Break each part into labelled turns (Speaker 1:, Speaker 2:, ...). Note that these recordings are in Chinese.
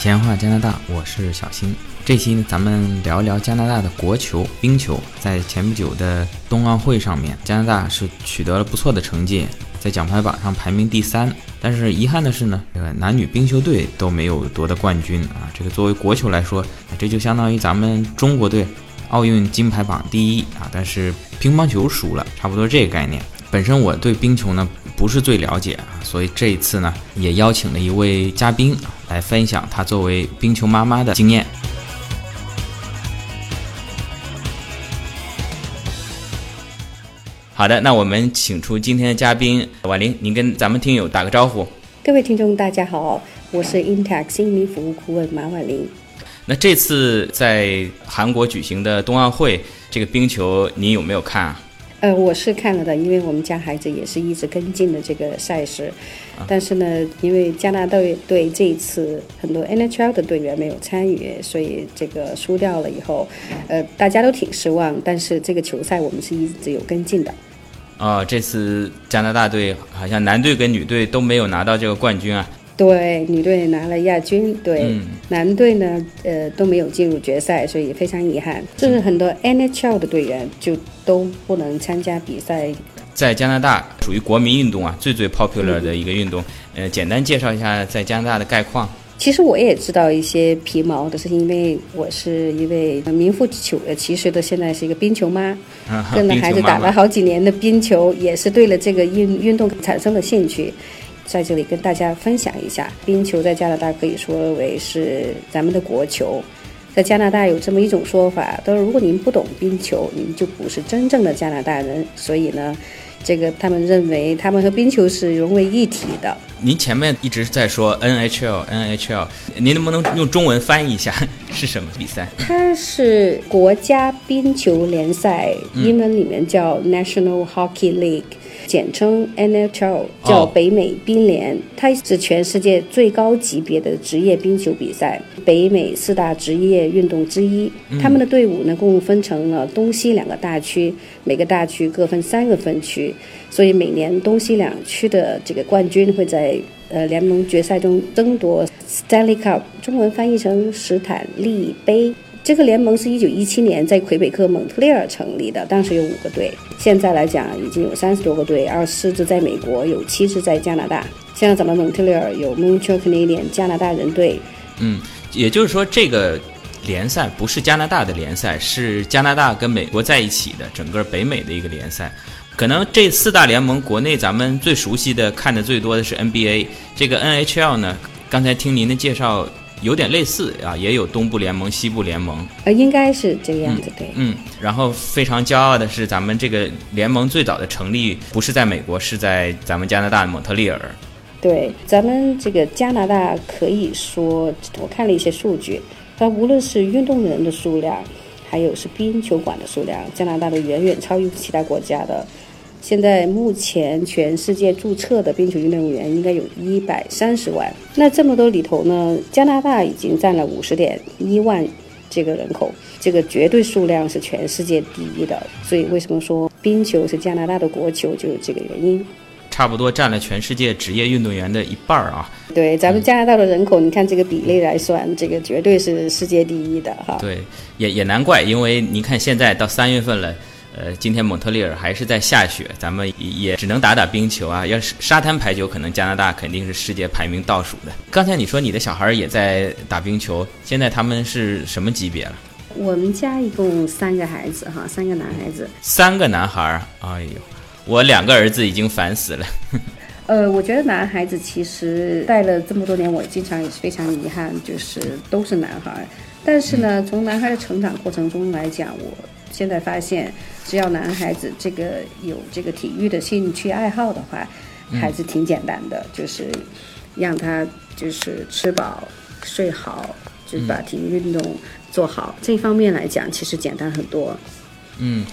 Speaker 1: 闲话加拿大，我是小新。这期呢，咱们聊一聊加拿大的国球冰球。在前不久的冬奥会上面，加拿大是取得了不错的成绩，在奖牌榜上排名第三。但是遗憾的是呢，这个男女冰球队都没有夺得冠军啊。这个作为国球来说，这就相当于咱们中国队奥运金牌榜第一啊，但是乒乓球输了，差不多这个概念。本身我对冰球呢不是最了解啊，所以这一次呢也邀请了一位嘉宾来分享他作为冰球妈妈的经验。好的，那我们请出今天的嘉宾婉玲，您跟咱们听友打个招呼。
Speaker 2: 各位听众，大家好，我是 Intact 新民服务顾问马婉玲。
Speaker 1: 那这次在韩国举行的冬奥会，这个冰球您有没有看啊？
Speaker 2: 呃，我是看了的，因为我们家孩子也是一直跟进的这个赛事，但是呢，因为加拿大队这一次很多 NHL 的队员没有参与，所以这个输掉了以后，呃，大家都挺失望。但是这个球赛我们是一直有跟进的。
Speaker 1: 啊，这次加拿大队好像男队跟女队都没有拿到这个冠军啊。
Speaker 2: 对，女队拿了亚军，对，男队呢，呃，都没有进入决赛，所以非常遗憾。就是很多 NHL 的队员就都不能参加比赛。
Speaker 1: 在加拿大属于国民运动啊，最最 popular 的一个运动。呃，简单介绍一下在加拿大的概况。
Speaker 2: 其实我也知道一些皮毛的是因为我是一位名副其其实的，现在是一个冰球妈，跟着孩子打了好几年的冰球，也是对了这个运运动产生了兴趣。在这里跟大家分享一下，冰球在加拿大可以说为是咱们的国球。在加拿大有这么一种说法，都是如果您不懂冰球，您就不是真正的加拿大人。所以呢，这个他们认为他们和冰球是融为一体的。
Speaker 1: 您前面一直在说 NHL，NHL，您能不能用中文翻译一下是什么比赛？
Speaker 2: 它是国家冰球联赛，英文里面叫 National Hockey League。简称 NHL，叫北美冰联，它是全世界最高级别的职业冰球比赛，北美四大职业运动之一。他们的队伍呢，共分成了东西两个大区，每个大区各分三个分区，所以每年东西两区的这个冠军会在呃联盟决赛中争夺 Stanley Cup，中文翻译成史坦利杯。这个联盟是一九一七年在魁北克蒙特利尔成立的，当时有五个队，现在来讲已经有三十多个队，二十四支在美国，有七支在加拿大。像咱们蒙特利尔有 Montreal Canadiens 加拿大人队。
Speaker 1: 嗯，也就是说这个联赛不是加拿大的联赛，是加拿大跟美国在一起的整个北美的一个联赛。可能这四大联盟，国内咱们最熟悉的、看的最多的是 NBA，这个 NHL 呢，刚才听您的介绍。有点类似啊，也有东部联盟、西部联盟，
Speaker 2: 呃，应该是这个样子，对。
Speaker 1: 嗯，然后非常骄傲的是，咱们这个联盟最早的成立不是在美国，是在咱们加拿大蒙特利尔。
Speaker 2: 对，咱们这个加拿大可以说，我看了一些数据，它无论是运动员的数量，还有是冰球馆的数量，加拿大的远远超于其他国家的。现在目前全世界注册的冰球运动员应该有一百三十万。那这么多里头呢，加拿大已经占了五十点一万这个人口，这个绝对数量是全世界第一的。所以为什么说冰球是加拿大的国球，就是这个原因。
Speaker 1: 差不多占了全世界职业运动员的一半儿啊。
Speaker 2: 对，咱们加拿大的人口，你看这个比例来算，这个绝对是世界第一的哈。
Speaker 1: 对，也也难怪，因为您看现在到三月份了。呃，今天蒙特利尔还是在下雪，咱们也只能打打冰球啊。要是沙滩排球，可能加拿大肯定是世界排名倒数的。刚才你说你的小孩也在打冰球，现在他们是什么级别了？
Speaker 2: 我们家一共三个孩子哈，三个男孩子。
Speaker 1: 三个男孩儿，哎呦，我两个儿子已经烦死了。
Speaker 2: 呃，我觉得男孩子其实带了这么多年，我经常也是非常遗憾，就是都是男孩。但是呢，从男孩的成长过程中来讲，我。现在发现，只要男孩子这个有这个体育的兴趣爱好的话，还是挺简单的，就是让他就是吃饱睡好，就把体育运动做好。这方面来讲，其实简单很多。
Speaker 1: 嗯，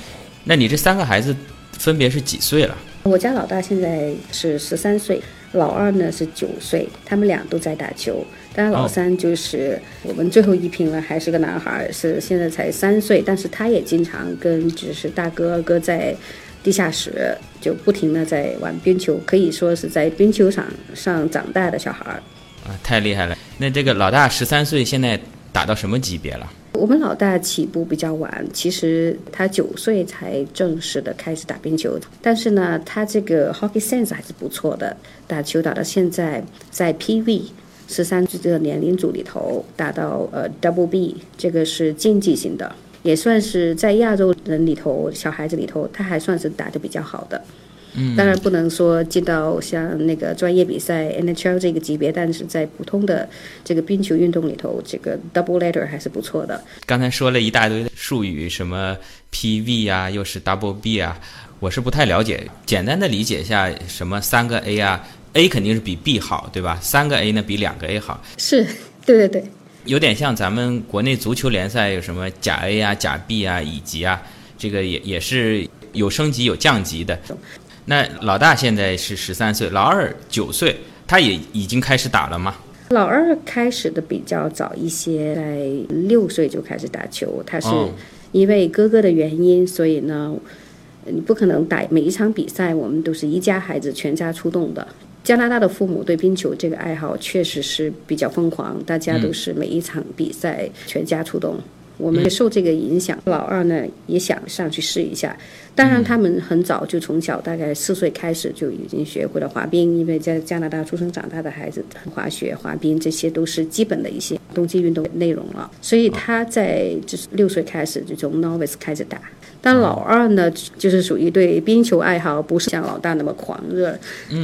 Speaker 1: 那你这三个孩子分别是几岁了？
Speaker 2: 我家老大现在是十三岁。老二呢是九岁，他们俩都在打球。当然，老三就是我们最后一拼了，还是个男孩，是现在才三岁。但是他也经常跟就是大哥二哥在地下室就不停的在玩冰球，可以说是在冰球场上长大的小孩儿。
Speaker 1: 啊，太厉害了！那这个老大十三岁，现在打到什么级别了？
Speaker 2: 我们老大起步比较晚，其实他九岁才正式的开始打冰球，但是呢，他这个 hockey sense 还是不错的，打球打到现在，在 PV 十三岁这个年龄组里头打到呃 double B，这个是竞技型的，也算是在亚洲人里头小孩子里头，他还算是打的比较好的。当然不能说进到像那个专业比赛 NHL 这个级别，但是在普通的这个冰球运动里头，这个 double letter 还是不错的。
Speaker 1: 刚才说了一大堆术语，什么 PV 啊，又是 double B 啊，我是不太了解。简单的理解一下，什么三个 A 啊，A 肯定是比 B 好，对吧？三个 A 呢，比两个 A 好。
Speaker 2: 是，对对对。
Speaker 1: 有点像咱们国内足球联赛有什么甲 A 啊、甲 B 啊、乙级啊，这个也也是有升级有降级的。那老大现在是十三岁，老二九岁，他也已经开始打了吗？
Speaker 2: 老二开始的比较早一些，在六岁就开始打球。他是因为哥哥的原因，所以呢，你不可能打每一场比赛，我们都是一家孩子全家出动的。加拿大的父母对冰球这个爱好确实是比较疯狂，大家都是每一场比赛全家出动。我们也受这个影响，老二呢也想上去试一下。当然，他们很早就从小，大概四岁开始就已经学会了滑冰，因为在加拿大出生长大的孩子，滑雪、滑冰这些都是基本的一些冬季运动内容了。所以他在就是六岁开始就从 novice 开始打。但老二呢，就是属于对冰球爱好不是像老大那么狂热。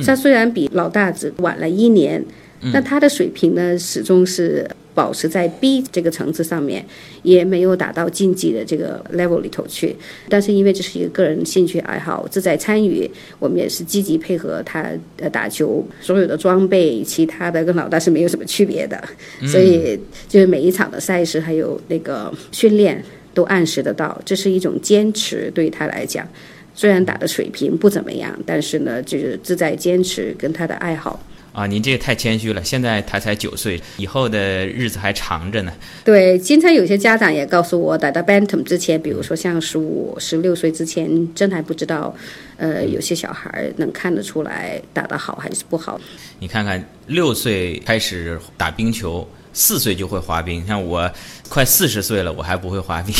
Speaker 2: 他虽然比老大只晚了一年，那他的水平呢，始终是。保持在 B 这个层次上面，也没有达到竞技的这个 level 里头去。但是因为这是一个个人兴趣爱好，自在参与，我们也是积极配合他呃打球。所有的装备，其他的跟老大是没有什么区别的。所以就是每一场的赛事还有那个训练都按时的到，这是一种坚持对他来讲。虽然打的水平不怎么样，但是呢，就是自在坚持跟他的爱好。
Speaker 1: 啊，您这个太谦虚了。现在他才九岁，以后的日子还长着呢。
Speaker 2: 对，经常有些家长也告诉我，打到 Bantam 之前，比如说像十五、十六岁之前，真还不知道，呃，有些小孩能看得出来打得好还是不好。
Speaker 1: 你看看，六岁开始打冰球，四岁就会滑冰。像我，快四十岁了，我还不会滑冰。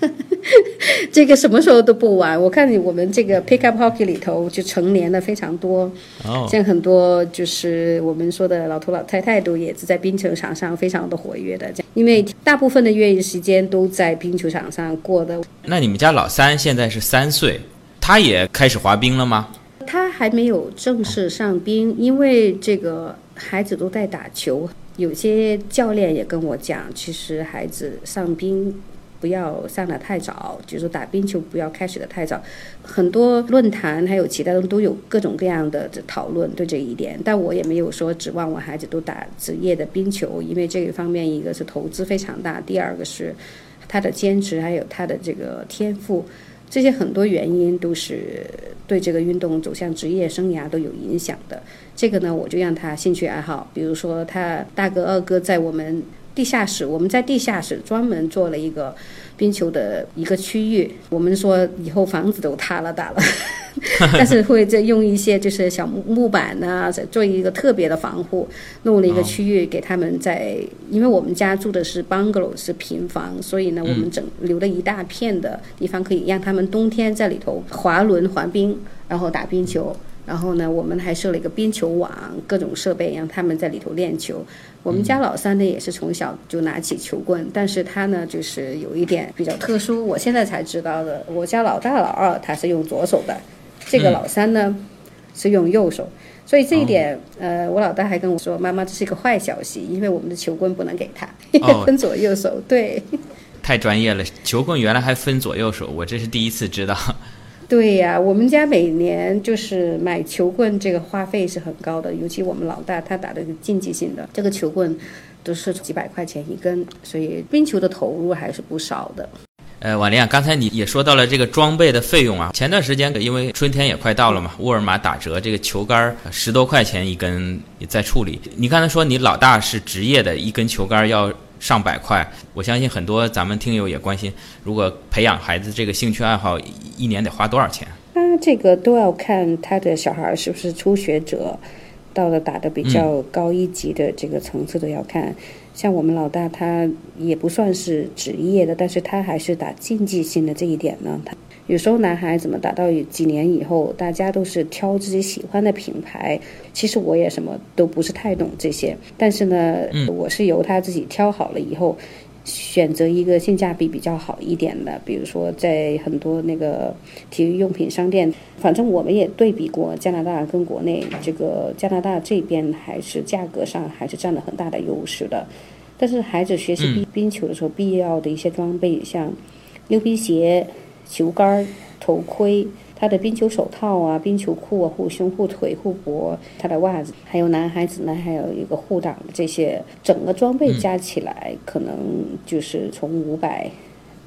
Speaker 2: 这个什么时候都不晚。我看你我们这个 pickup hockey 里头就成年的非常多，哦像很多就是我们说的老头老太太都也是在冰球场上非常的活跃的，因为大部分的业余时间都在冰球场上过的。
Speaker 1: 那你们家老三现在是三岁，他也开始滑冰了吗？
Speaker 2: 他还没有正式上冰，因为这个孩子都在打球。有些教练也跟我讲，其实孩子上冰。不要上的太早，就是打冰球不要开始的太早。很多论坛还有其他的都有各种各样的讨论对这一点，但我也没有说指望我孩子都打职业的冰球，因为这一方面一个是投资非常大，第二个是他的坚持还有他的这个天赋，这些很多原因都是对这个运动走向职业生涯都有影响的。这个呢，我就让他兴趣爱好，比如说他大哥二哥在我们。地下室，我们在地下室专门做了一个冰球的一个区域。我们说以后房子都塌了打了，但是会再用一些就是小木木板呐，做一个特别的防护，弄了一个区域给他们在。因为我们家住的是 bungalow 是平房，所以呢，我们整留了一大片的地方，可以让他们冬天在里头滑轮滑冰，然后打冰球。然后呢，我们还设了一个冰球网，各种设备让他们在里头练球。我们家老三呢，也是从小就拿起球棍，但是他呢，就是有一点比较特殊，我现在才知道的。我家老大、老二他是用左手的，这个老三呢是用右手，所以这一点，呃，我老大还跟我说：“妈妈，这是一个坏消息，因为我们的球棍不能给他，分左右手。”对，
Speaker 1: 太专业了，球棍原来还分左右手，我这是第一次知道。
Speaker 2: 对呀，我们家每年就是买球棍，这个花费是很高的。尤其我们老大他打的是竞技性的，这个球棍都是几百块钱一根，所以冰球的投入还是不少的。
Speaker 1: 呃，婉玲啊，刚才你也说到了这个装备的费用啊。前段时间因为春天也快到了嘛，沃尔玛打折，这个球杆十多块钱一根也在处理。你刚才说你老大是职业的，一根球杆要。上百块，我相信很多咱们听友也关心，如果培养孩子这个兴趣爱好，一年得花多少钱？
Speaker 2: 那这个都要看他的小孩是不是初学者，到了打的比较高一级的这个层次都要看。像我们老大他也不算是职业的，但是他还是打竞技性的这一点呢。他有时候男孩子们打到几年以后，大家都是挑自己喜欢的品牌。其实我也什么都不是太懂这些，但是呢，我是由他自己挑好了以后。选择一个性价比比较好一点的，比如说在很多那个体育用品商店，反正我们也对比过加拿大跟国内，这个加拿大这边还是价格上还是占了很大的优势的。但是孩子学习冰冰球的时候，必要的一些装备，像溜冰鞋、球杆、头盔。他的冰球手套啊，冰球裤啊，护胸、护腿、护脖，他的袜子，还有男孩子呢，还有一个护挡，这些整个装备加起来，可能就是从五百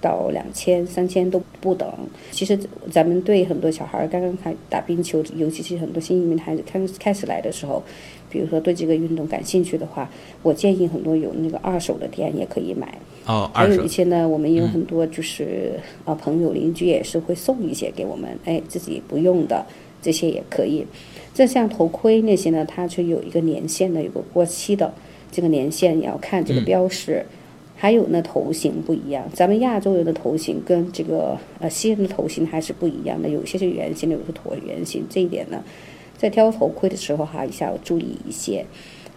Speaker 2: 到两千、三千都不等。其实咱们对很多小孩儿刚刚开打冰球，尤其是很多新移民孩子开开始来的时候，比如说对这个运动感兴趣的话，我建议很多有那个二手的店也可以买。
Speaker 1: 哦，
Speaker 2: 还有一些呢，我们有很多就是啊，朋友邻居也是会送一些给我们，哎，自己不用的这些也可以。这像头盔那些呢，它是有一个年限的，有个过期的，这个年限也要看这个标识。还有呢，头型不一样，咱们亚洲人的头型跟这个呃西人的头型还是不一样的，有些是圆形的，有些是椭圆形。这一点呢，在挑头盔的时候哈，一下要注意一些。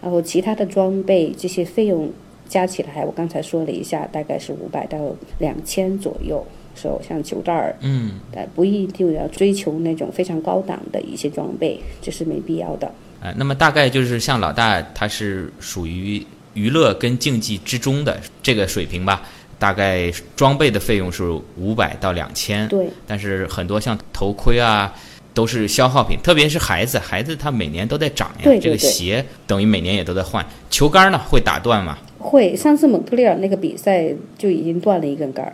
Speaker 2: 然后其他的装备这些费用。加起来，我刚才说了一下，大概是五百到两千左右。说像球袋儿，
Speaker 1: 嗯，
Speaker 2: 但不一定要追求那种非常高档的一些装备，这是没必要的。
Speaker 1: 呃，那么大概就是像老大，他是属于娱乐跟竞技之中的这个水平吧。大概装备的费用是五百到两千。
Speaker 2: 对。
Speaker 1: 但是很多像头盔啊，都是消耗品，特别是孩子，孩子他每年都在长呀。
Speaker 2: 对对
Speaker 1: 对。这个鞋等于每年也都在换。球杆呢，会打断吗？
Speaker 2: 会，上次蒙特利尔那个比赛就已经断了一根杆儿，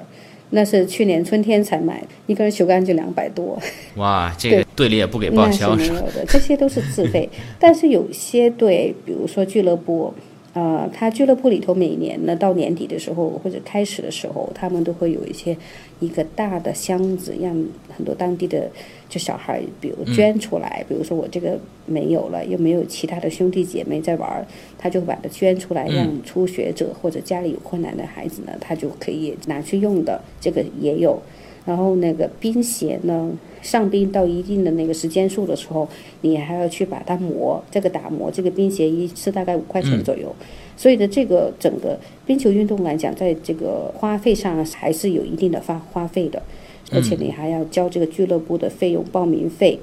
Speaker 2: 那是去年春天才买，一根球杆就两百多。
Speaker 1: 哇，这个队里也不给报销
Speaker 2: 是没有的，这些都是自费。但是有些队，比如说俱乐部。呃，他俱乐部里头每年呢，到年底的时候或者开始的时候，他们都会有一些一个大的箱子，让很多当地的就小孩，比如捐出来，比如说我这个没有了，又没有其他的兄弟姐妹在玩，他就把它捐出来，让初学者或者家里有困难的孩子呢，他就可以拿去用的，这个也有。然后那个冰鞋呢，上冰到一定的那个时间数的时候，你还要去把它磨。这个打磨这个冰鞋一次大概五块钱左右，所以呢这个整个冰球运动来讲，在这个花费上还是有一定的花花费的，而且你还要交这个俱乐部的费用、报名费，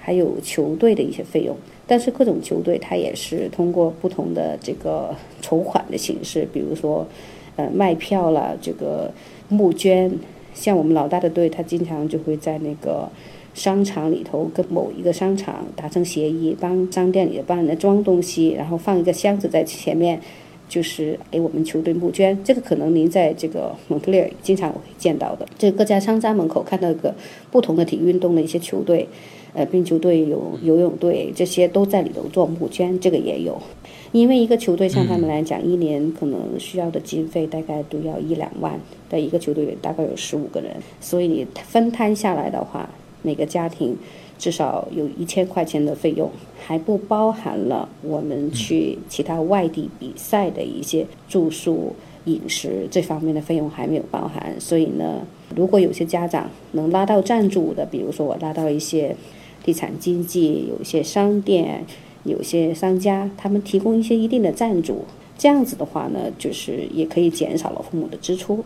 Speaker 2: 还有球队的一些费用。但是各种球队它也是通过不同的这个筹款的形式，比如说呃卖票了，这个募捐。像我们老大的队，他经常就会在那个商场里头跟某一个商场达成协议，帮商店里帮人家装东西，然后放一个箱子在前面，就是给我们球队募捐。这个可能您在这个蒙特利尔经常会见到的。这各家商家门口看到一个不同的体育运动的一些球队，呃，冰球队有游泳队，这些都在里头做募捐，这个也有。因为一个球队像他们来讲，一年可能需要的经费大概都要一两万，的一个球队大概有十五个人，所以你分摊下来的话，每个家庭至少有一千块钱的费用，还不包含了我们去其他外地比赛的一些住宿、饮食这方面的费用还没有包含。所以呢，如果有些家长能拉到赞助的，比如说我拉到一些地产经济，有一些商店。有些商家他们提供一些一定的赞助，这样子的话呢，就是也可以减少了父母的支出。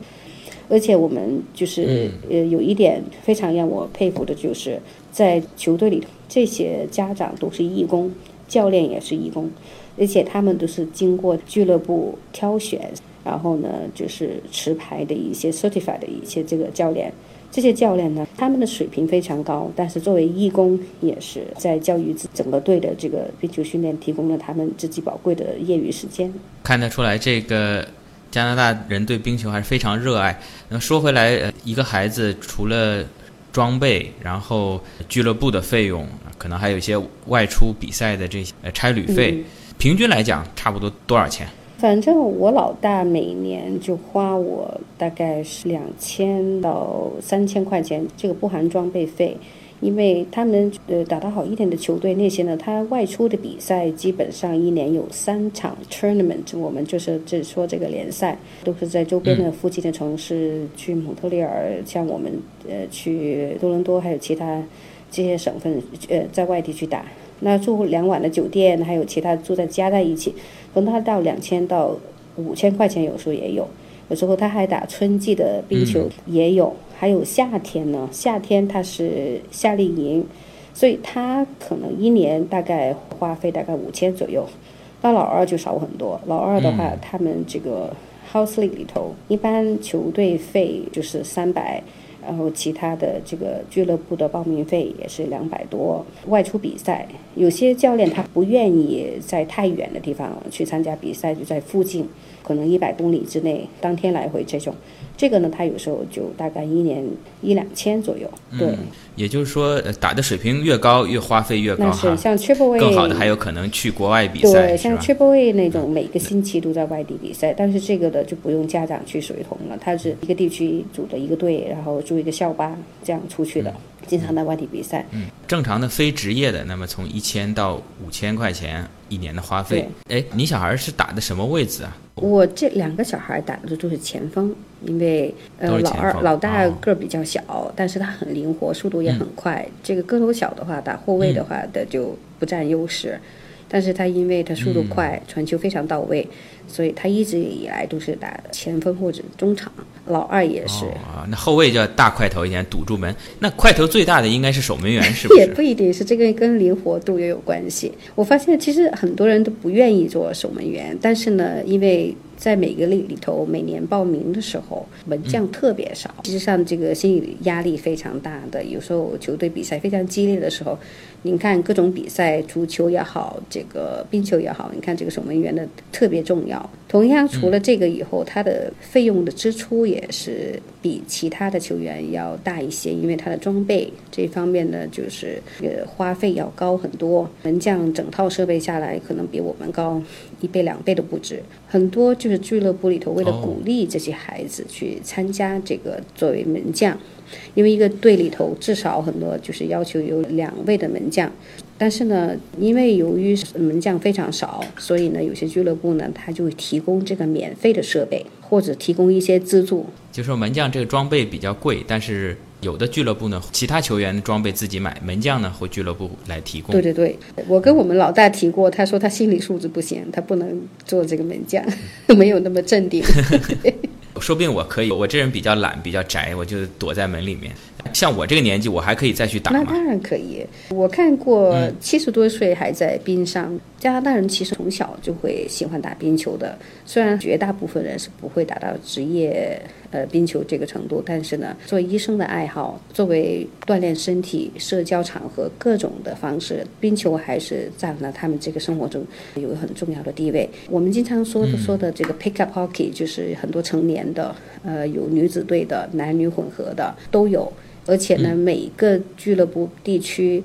Speaker 2: 而且我们就是呃有一点非常让我佩服的就是，在球队里这些家长都是义工，教练也是义工，而且他们都是经过俱乐部挑选，然后呢就是持牌的一些 certified 的一些这个教练。这些教练呢，他们的水平非常高，但是作为义工，也是在教育整个队的这个冰球训练，提供了他们自己宝贵的业余时间。
Speaker 1: 看得出来，这个加拿大人对冰球还是非常热爱。那说回来，一个孩子除了装备，然后俱乐部的费用，可能还有一些外出比赛的这些差旅费，平均来讲，差不多多少钱？
Speaker 2: 反正我老大每年就花我大概是两千到三千块钱，这个不含装备费，因为他们呃打得好一点的球队那些呢，他外出的比赛基本上一年有三场 tournament，我们就是只说这个联赛都是在周边的附近的城市，去蒙特利尔，像我们呃去多伦多，还有其他这些省份呃在外地去打。那住两晚的酒店，还有其他住在加在一起，可能他到两千到五千块钱，有时候也有。有时候他还打春季的冰球也有，还有夏天呢。夏天他是夏令营，所以他可能一年大概花费大概五千左右。那老二就少很多。老二的话，他们这个 house league 里头，一般球队费就是三百。然后其他的这个俱乐部的报名费也是两百多。外出比赛，有些教练他不愿意在太远的地方去参加比赛，就在附近，可能一百公里之内，当天来回这种。这个呢，他有时候就大概一年一两千左右。对，
Speaker 1: 也就是说，打的水平越高，越花费越高
Speaker 2: 那是像 Triple A
Speaker 1: 更好的还有可能去国外比赛，
Speaker 2: 对，像 Triple A 那种每个星期都在外地比赛，但是这个的就不用家长去随同了，他是一个地区组的一个队，然后租一个校巴这样出去的，经常在外地比赛。
Speaker 1: 嗯，正常的非职业的，那么从一千到五千块钱一年的花费。哎，你小孩是打的什么位置啊？
Speaker 2: 我这两个小孩打的都是前锋，因为呃老二老大个儿比较小，但是他很灵活，速度也很快。这个个头小的话，打后卫的话的就不占优势。但是他因为他速度快，传球非常到位，所以他一直以来都是打前锋或者中场。老二也是
Speaker 1: 啊，那后卫就要大块头一点，堵住门。那块头最大的应该是守门员，是不是？
Speaker 2: 也不一定是这个跟灵活度也有关系。我发现其实很多人都不愿意做守门员，但是呢，因为。在每个里里头，每年报名的时候，门将特别少，实际上这个心理压力非常大的。有时候球队比赛非常激烈的时候，您看各种比赛，足球也好，这个冰球也好，你看这个守门员的特别重要。同样，除了这个以后，他的费用的支出也是比其他的球员要大一些，因为他的装备这方面呢，就是呃花费要高很多。门将整套设备下来，可能比我们高一倍两倍都不止。很多就是俱乐部里头为了鼓励这些孩子去参加这个作为门将，因为一个队里头至少很多就是要求有两位的门将，但是呢，因为由于门将非常少，所以呢，有些俱乐部呢，他就会提供这个免费的设备或者提供一些资助。
Speaker 1: 就说门将这个装备比较贵，但是。有的俱乐部呢，其他球员的装备自己买，门将呢会俱乐部来提供。
Speaker 2: 对对对，我跟我们老大提过，他说他心理素质不行，他不能做这个门将，没有那么镇定。
Speaker 1: 说不定我可以，我这人比较懒，比较宅，我就躲在门里面。像我这个年纪，我还可以再去打
Speaker 2: 那当然可以。我看过七十多岁还在冰上。加拿大人其实从小就会喜欢打冰球的，虽然绝大部分人是不会打到职业呃冰球这个程度，但是呢，作为医生的爱好，作为锻炼身体、社交场合各种的方式，冰球还是占了他们这个生活中有很重要的地位。我们经常说的说的这个 pickup hockey，就是很多成年的，呃，有女子队的、男女混合的都有，而且呢，每个俱乐部地区。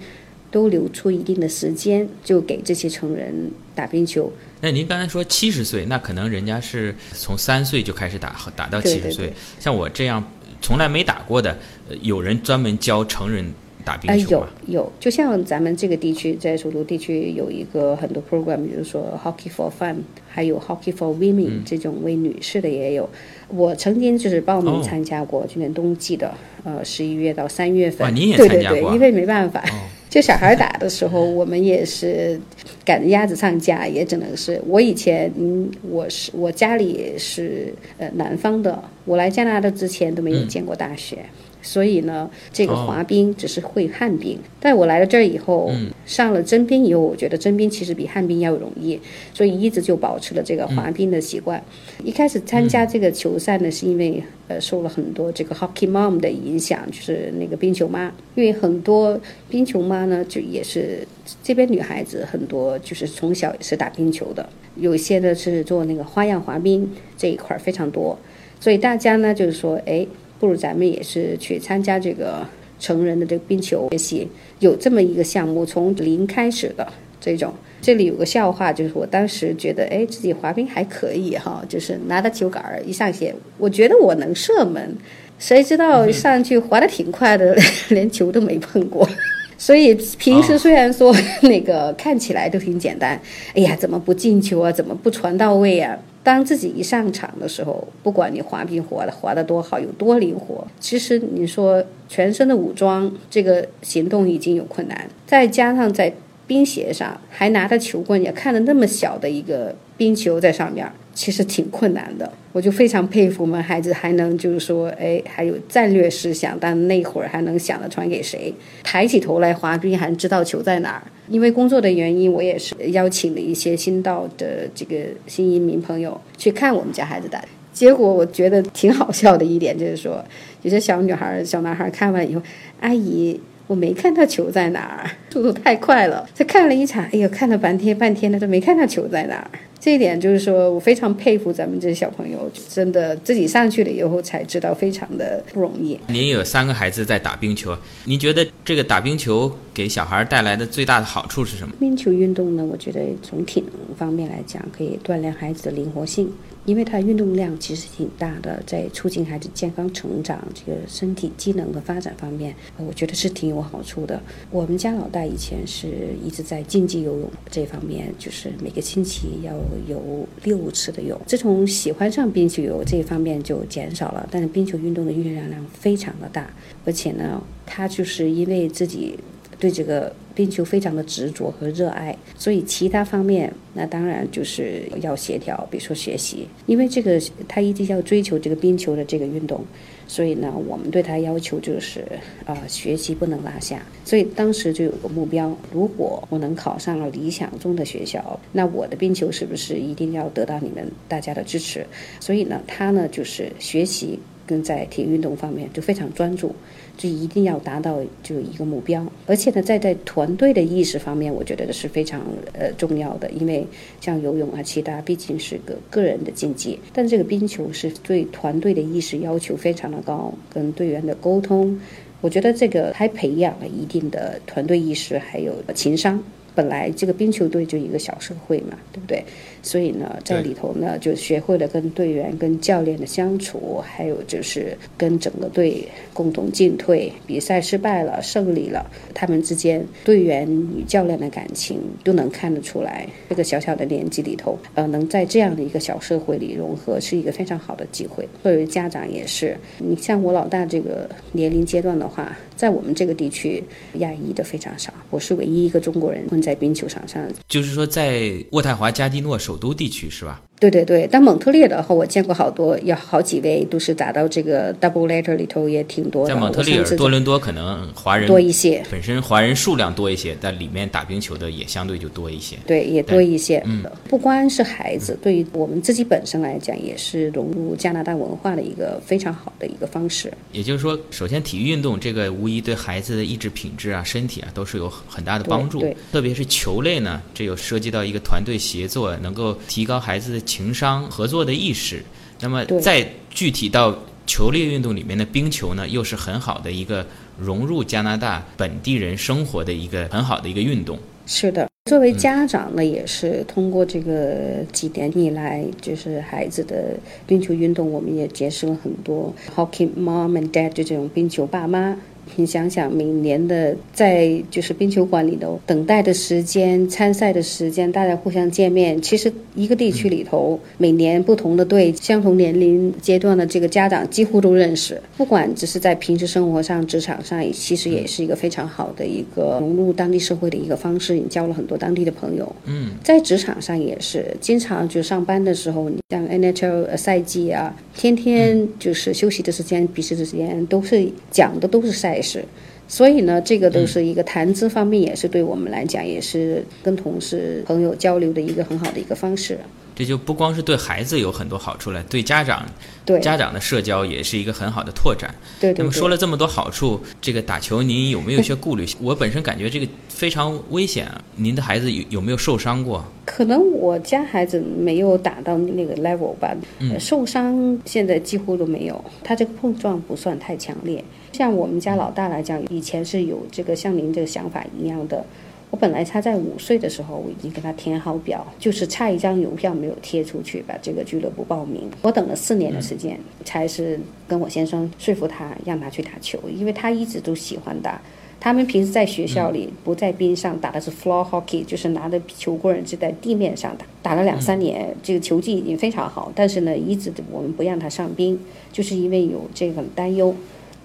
Speaker 2: 都留出一定的时间，就给这些成人打冰球。
Speaker 1: 那您刚才说七十岁，那可能人家是从三岁就开始打，打到七十岁。像我这样从来没打过的，有人专门教成人打冰
Speaker 2: 球吗？有有，就像咱们这个地区，在首都地区有一个很多 program，比如说 Hockey for Fun，还有 Hockey for Women 这种为女士的也有。我曾经就是报名参加过，今年冬季的，呃，十一月到三月份。
Speaker 1: 你也
Speaker 2: 参加过？因为没办法。就小孩打的时候，我们也是赶着鸭子上架，也只能是我以前，嗯，我是我家里是呃南方的，我来加拿大之前都没有见过大雪。所以呢，这个滑冰只是会旱冰，但我来了这儿以后，上了真冰以后，我觉得真冰其实比旱冰要容易，所以一直就保持了这个滑冰的习惯。一开始参加这个球赛呢，是因为呃受了很多这个 hockey mom 的影响，就是那个冰球妈，因为很多冰球妈呢，就也是这边女孩子很多，就是从小也是打冰球的，有一些呢是做那个花样滑冰这一块非常多，所以大家呢就是说，哎。不如咱们也是去参加这个成人的这个冰球学习，有这么一个项目，从零开始的这种。这里有个笑话，就是我当时觉得，哎，自己滑冰还可以哈，就是拿着球杆儿一上线，我觉得我能射门，谁知道上去滑得挺快的，连球都没碰过。所以平时虽然说那个看起来都挺简单，哎呀，怎么不进球啊？怎么不传到位啊？当自己一上场的时候，不管你滑冰滑的滑得多好，有多灵活，其实你说全身的武装，这个行动已经有困难，再加上在冰鞋上还拿着球棍，也看着那么小的一个冰球在上面。其实挺困难的，我就非常佩服我们孩子还能就是说，哎，还有战略思想，但那会儿还能想着传给谁，抬起头来滑冰还知道球在哪儿。因为工作的原因，我也是邀请了一些新到的这个新移民朋友去看我们家孩子的。结果我觉得挺好笑的一点就是说，有些小女孩、小男孩看完以后，阿姨，我没看到球在哪儿，速度太快了。他看了一场，哎呦，看了半天半天他都没看到球在哪儿。这一点就是说我非常佩服咱们这些小朋友，真的自己上去了以后才知道非常的不容易。
Speaker 1: 您有三个孩子在打冰球，您觉得这个打冰球给小孩带来的最大的好处是什么？
Speaker 2: 冰球运动呢，我觉得从体能方面来讲，可以锻炼孩子的灵活性。因为它运动量其实挺大的，在促进孩子健康成长、这个身体机能的发展方面，我觉得是挺有好处的。我们家老大以前是一直在竞技游泳这方面，就是每个星期要游六次的泳。自从喜欢上冰球游这一方面就减少了，但是冰球运动的运动量非常的大，而且呢，他就是因为自己。对这个冰球非常的执着和热爱，所以其他方面那当然就是要协调，比如说学习，因为这个他一直要追求这个冰球的这个运动，所以呢，我们对他要求就是啊，学习不能落下。所以当时就有个目标，如果我能考上了理想中的学校，那我的冰球是不是一定要得到你们大家的支持？所以呢，他呢就是学习跟在体育运动方面就非常专注。就一定要达到就一个目标，而且呢，在在团队的意识方面，我觉得是非常呃重要的。因为像游泳啊，其他毕竟是个个人的竞技，但这个冰球是对团队的意识要求非常的高，跟队员的沟通，我觉得这个还培养了一定的团队意识，还有情商。本来这个冰球队就一个小社会嘛，对不对？所以呢，在里头呢，就学会了跟队员、跟教练的相处，还有就是跟整个队共同进退。比赛失败了、胜利了，他们之间队员与教练的感情都能看得出来。这个小小的年纪里头，呃，能在这样的一个小社会里融合，是一个非常好的机会。作为家长也是，你像我老大这个年龄阶段的话，在我们这个地区，亚裔的非常少，我是唯一一个中国人混。在冰球场上，
Speaker 1: 就是说在渥太华加蒂诺首都地区是吧？
Speaker 2: 对对对，但蒙特利尔的话，我见过好多，有好几位都是打到这个 double letter 里头，也挺多
Speaker 1: 的。在蒙特利尔、多伦多可能华人
Speaker 2: 多一些，
Speaker 1: 本身华人数量多一些，但里面打冰球的也相对就多一些。
Speaker 2: 对，也多一些。嗯，不光是孩子，对于我们自己本身来讲，也是融入加拿大文化的一个非常好的一个方式。
Speaker 1: 也就是说，首先体育运动这个无疑对孩子的意志品质啊、身体啊都是有很大的帮助。
Speaker 2: 对，
Speaker 1: 特别是球类呢，这有涉及到一个团队协作，能够提高孩子的情商合作的意识，那么再具体到球类运动里面的冰球呢，又是很好的一个融入加拿大本地人生活的一个很好的一个运动。
Speaker 2: 是的，作为家长呢，也是通过这个几年以来，就是孩子的冰球运动，我们也结识了很多 hockey mom and dad 就这种冰球爸妈。你想想，每年的在就是冰球馆里头等待的时间、参赛的时间，大家互相见面。其实一个地区里头，每年不同的队、相同年龄阶段的这个家长几乎都认识。不管只是在平时生活上、职场上，其实也是一个非常好的一个融入当地社会的一个方式。你交了很多当地的朋友。
Speaker 1: 嗯，
Speaker 2: 在职场上也是，经常就上班的时候，你像 NHL 赛季啊，天天就是休息的时间、比赛的时间，都是讲的都是赛。也是，所以呢，这个都是一个谈资方面，也是对我们来讲，也是跟同事朋友交流的一个很好的一个方式。
Speaker 1: 这就不光是对孩子有很多好处了，对家长，
Speaker 2: 对
Speaker 1: 家长的社交也是一个很好的拓展。
Speaker 2: 对对。
Speaker 1: 那么说了这么多好处，这个打球您有没有一些顾虑？我本身感觉这个非常危险啊！您的孩子有有没有受伤过？
Speaker 2: 可能我家孩子没有打到那个 level 吧，受伤现在几乎都没有。他这个碰撞不算太强烈。像我们家老大来讲，以前是有这个像您这个想法一样的。我本来他在五岁的时候，我已经给他填好表，就是差一张邮票没有贴出去，把这个俱乐部报名。我等了四年的时间，才是跟我先生说服他让他去打球，因为他一直都喜欢打。他们平时在学校里不在冰上打的是 floor hockey，就是拿着球棍就在地面上打，打了两三年，这个球技已经非常好。但是呢，一直我们不让他上冰，就是因为有这个担忧。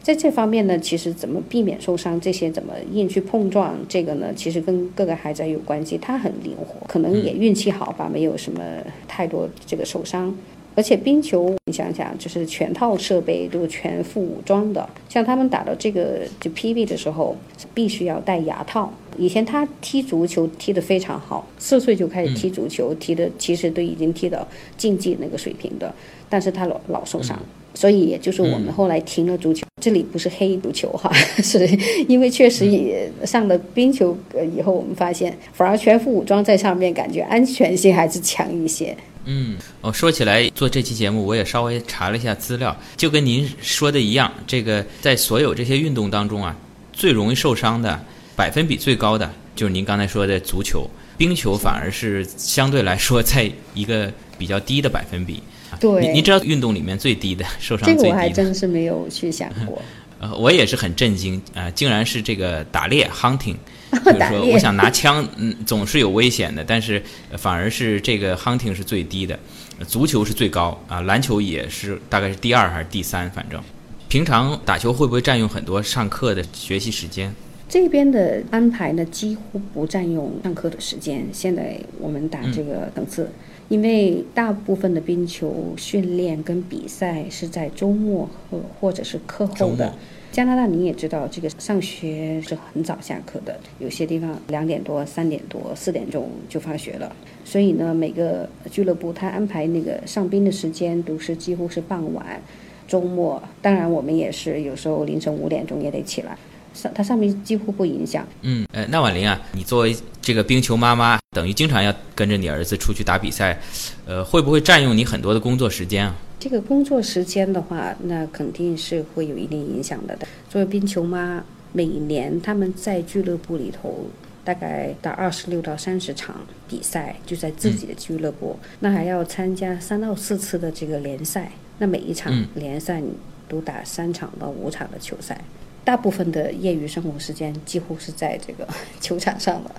Speaker 2: 在这方面呢，其实怎么避免受伤，这些怎么硬去碰撞，这个呢，其实跟各个孩子有关系。他很灵活，可能也运气好吧，没有什么太多这个受伤。而且冰球，你想想，就是全套设备都全副武装的。像他们打到这个就 PB 的时候，必须要戴牙套。以前他踢足球踢得非常好，四岁就开始踢足球，踢的其实都已经踢到竞技那个水平的，但是他老老受伤。所以也就是我们后来停了足球。这里不是黑足球哈，是因为确实也上了冰球以后，我们发现反而全副武装在上面，感觉安全性还是强一些。
Speaker 1: 嗯，哦，说起来做这期节目，我也稍微查了一下资料，就跟您说的一样，这个在所有这些运动当中啊，最容易受伤的百分比最高的就是您刚才说的足球，冰球反而是相对来说在一个比较低的百分比。
Speaker 2: 对，
Speaker 1: 你知道运动里面最低的受伤最低
Speaker 2: 的？这个我还真是没有去想过。
Speaker 1: 呃，我也是很震惊啊，竟然是这个打猎 hunting。就是说，我想拿枪，嗯，总是有危险的，但是反而是这个 hunting 是最低的，足球是最高啊，篮球也是大概是第二还是第三，反正。平常打球会不会占用很多上课的学习时间？
Speaker 2: 这边的安排呢，几乎不占用上课的时间。现在我们打这个等次，因为大部分的冰球训练跟比赛是在周末和或者是课后的。加拿大你也知道，这个上学是很早下课的，有些地方两点多、三点多、四点钟就放学了。所以呢，每个俱乐部他安排那个上冰的时间都是几乎是傍晚、周末。当然，我们也是有时候凌晨五点钟也得起来。上它上面几乎不影响。
Speaker 1: 嗯，呃，那婉玲啊，你作为这个冰球妈妈，等于经常要跟着你儿子出去打比赛，呃，会不会占用你很多的工作时间啊？
Speaker 2: 这个工作时间的话，那肯定是会有一定影响的。作为冰球妈，每年他们在俱乐部里头大概打二十六到三十场比赛，就在自己的俱乐部，那还要参加三到四次的这个联赛，那每一场联赛都打三场到五场的球赛，大部分的业余生活时间几乎是在这个 球场上了。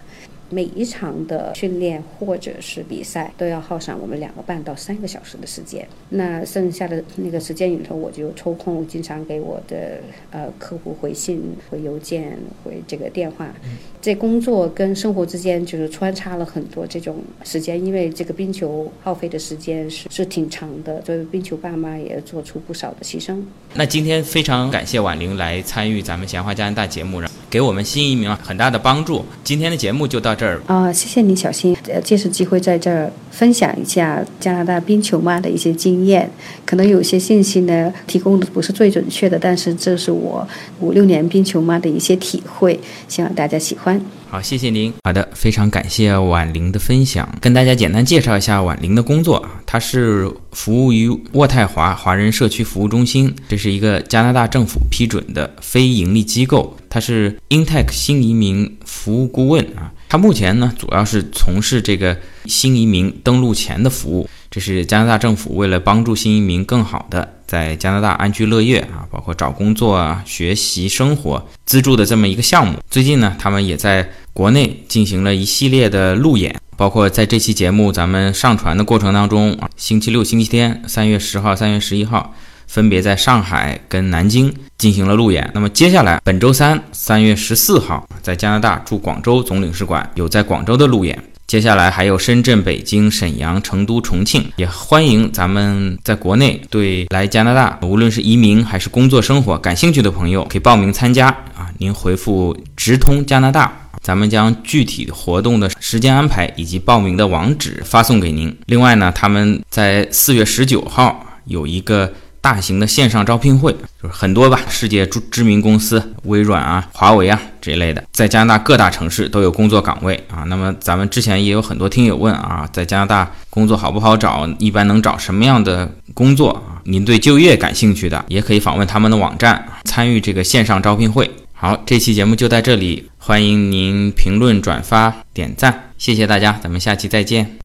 Speaker 2: 每一场的训练或者是比赛都要耗上我们两个半到三个小时的时间。那剩下的那个时间里头，我就抽空经常给我的呃客户回信、回邮件、回这个电话。在工作跟生活之间就是穿插了很多这种时间，因为这个冰球耗费的时间是是挺长的。作为冰球爸妈，也做出不少的牺牲。
Speaker 1: 那今天非常感谢婉玲来参与咱们闲话加拿大节目，给我们新移民很大的帮助。今天的节目就到这儿。
Speaker 2: 啊，谢谢你，小新。呃，借此机会在这儿分享一下加拿大冰球妈的一些经验。可能有些信息呢，提供的不是最准确的，但是这是我五六年冰球妈的一些体会，希望大家喜欢。
Speaker 1: 好，谢谢您。好的，非常感谢婉玲的分享。跟大家简单介绍一下婉玲的工作啊，她是服务于渥太华华人社区服务中心，这是一个加拿大政府批准的非盈利机构，她是 Intech 新移民服务顾问啊。他目前呢，主要是从事这个新移民登陆前的服务。这是加拿大政府为了帮助新移民更好的在加拿大安居乐业啊，包括找工作啊、学习生活资助的这么一个项目。最近呢，他们也在国内进行了一系列的路演，包括在这期节目咱们上传的过程当中啊，星期六、星期天，三月十号、三月十一号，分别在上海跟南京进行了路演。那么接下来本周三，三月十四号，在加拿大驻广州总领事馆有在广州的路演。接下来还有深圳、北京、沈阳、成都、重庆，也欢迎咱们在国内对来加拿大，无论是移民还是工作生活感兴趣的朋友，可以报名参加啊！您回复“直通加拿大”，咱们将具体活动的时间安排以及报名的网址发送给您。另外呢，他们在四月十九号有一个。大型的线上招聘会就是很多吧，世界知知名公司，微软啊、华为啊这一类的，在加拿大各大城市都有工作岗位啊。那么咱们之前也有很多听友问啊，在加拿大工作好不好找？一般能找什么样的工作啊？您对就业感兴趣的，也可以访问他们的网站，参与这个线上招聘会。好，这期节目就在这里，欢迎您评论、转发、点赞，谢谢大家，咱们下期再见。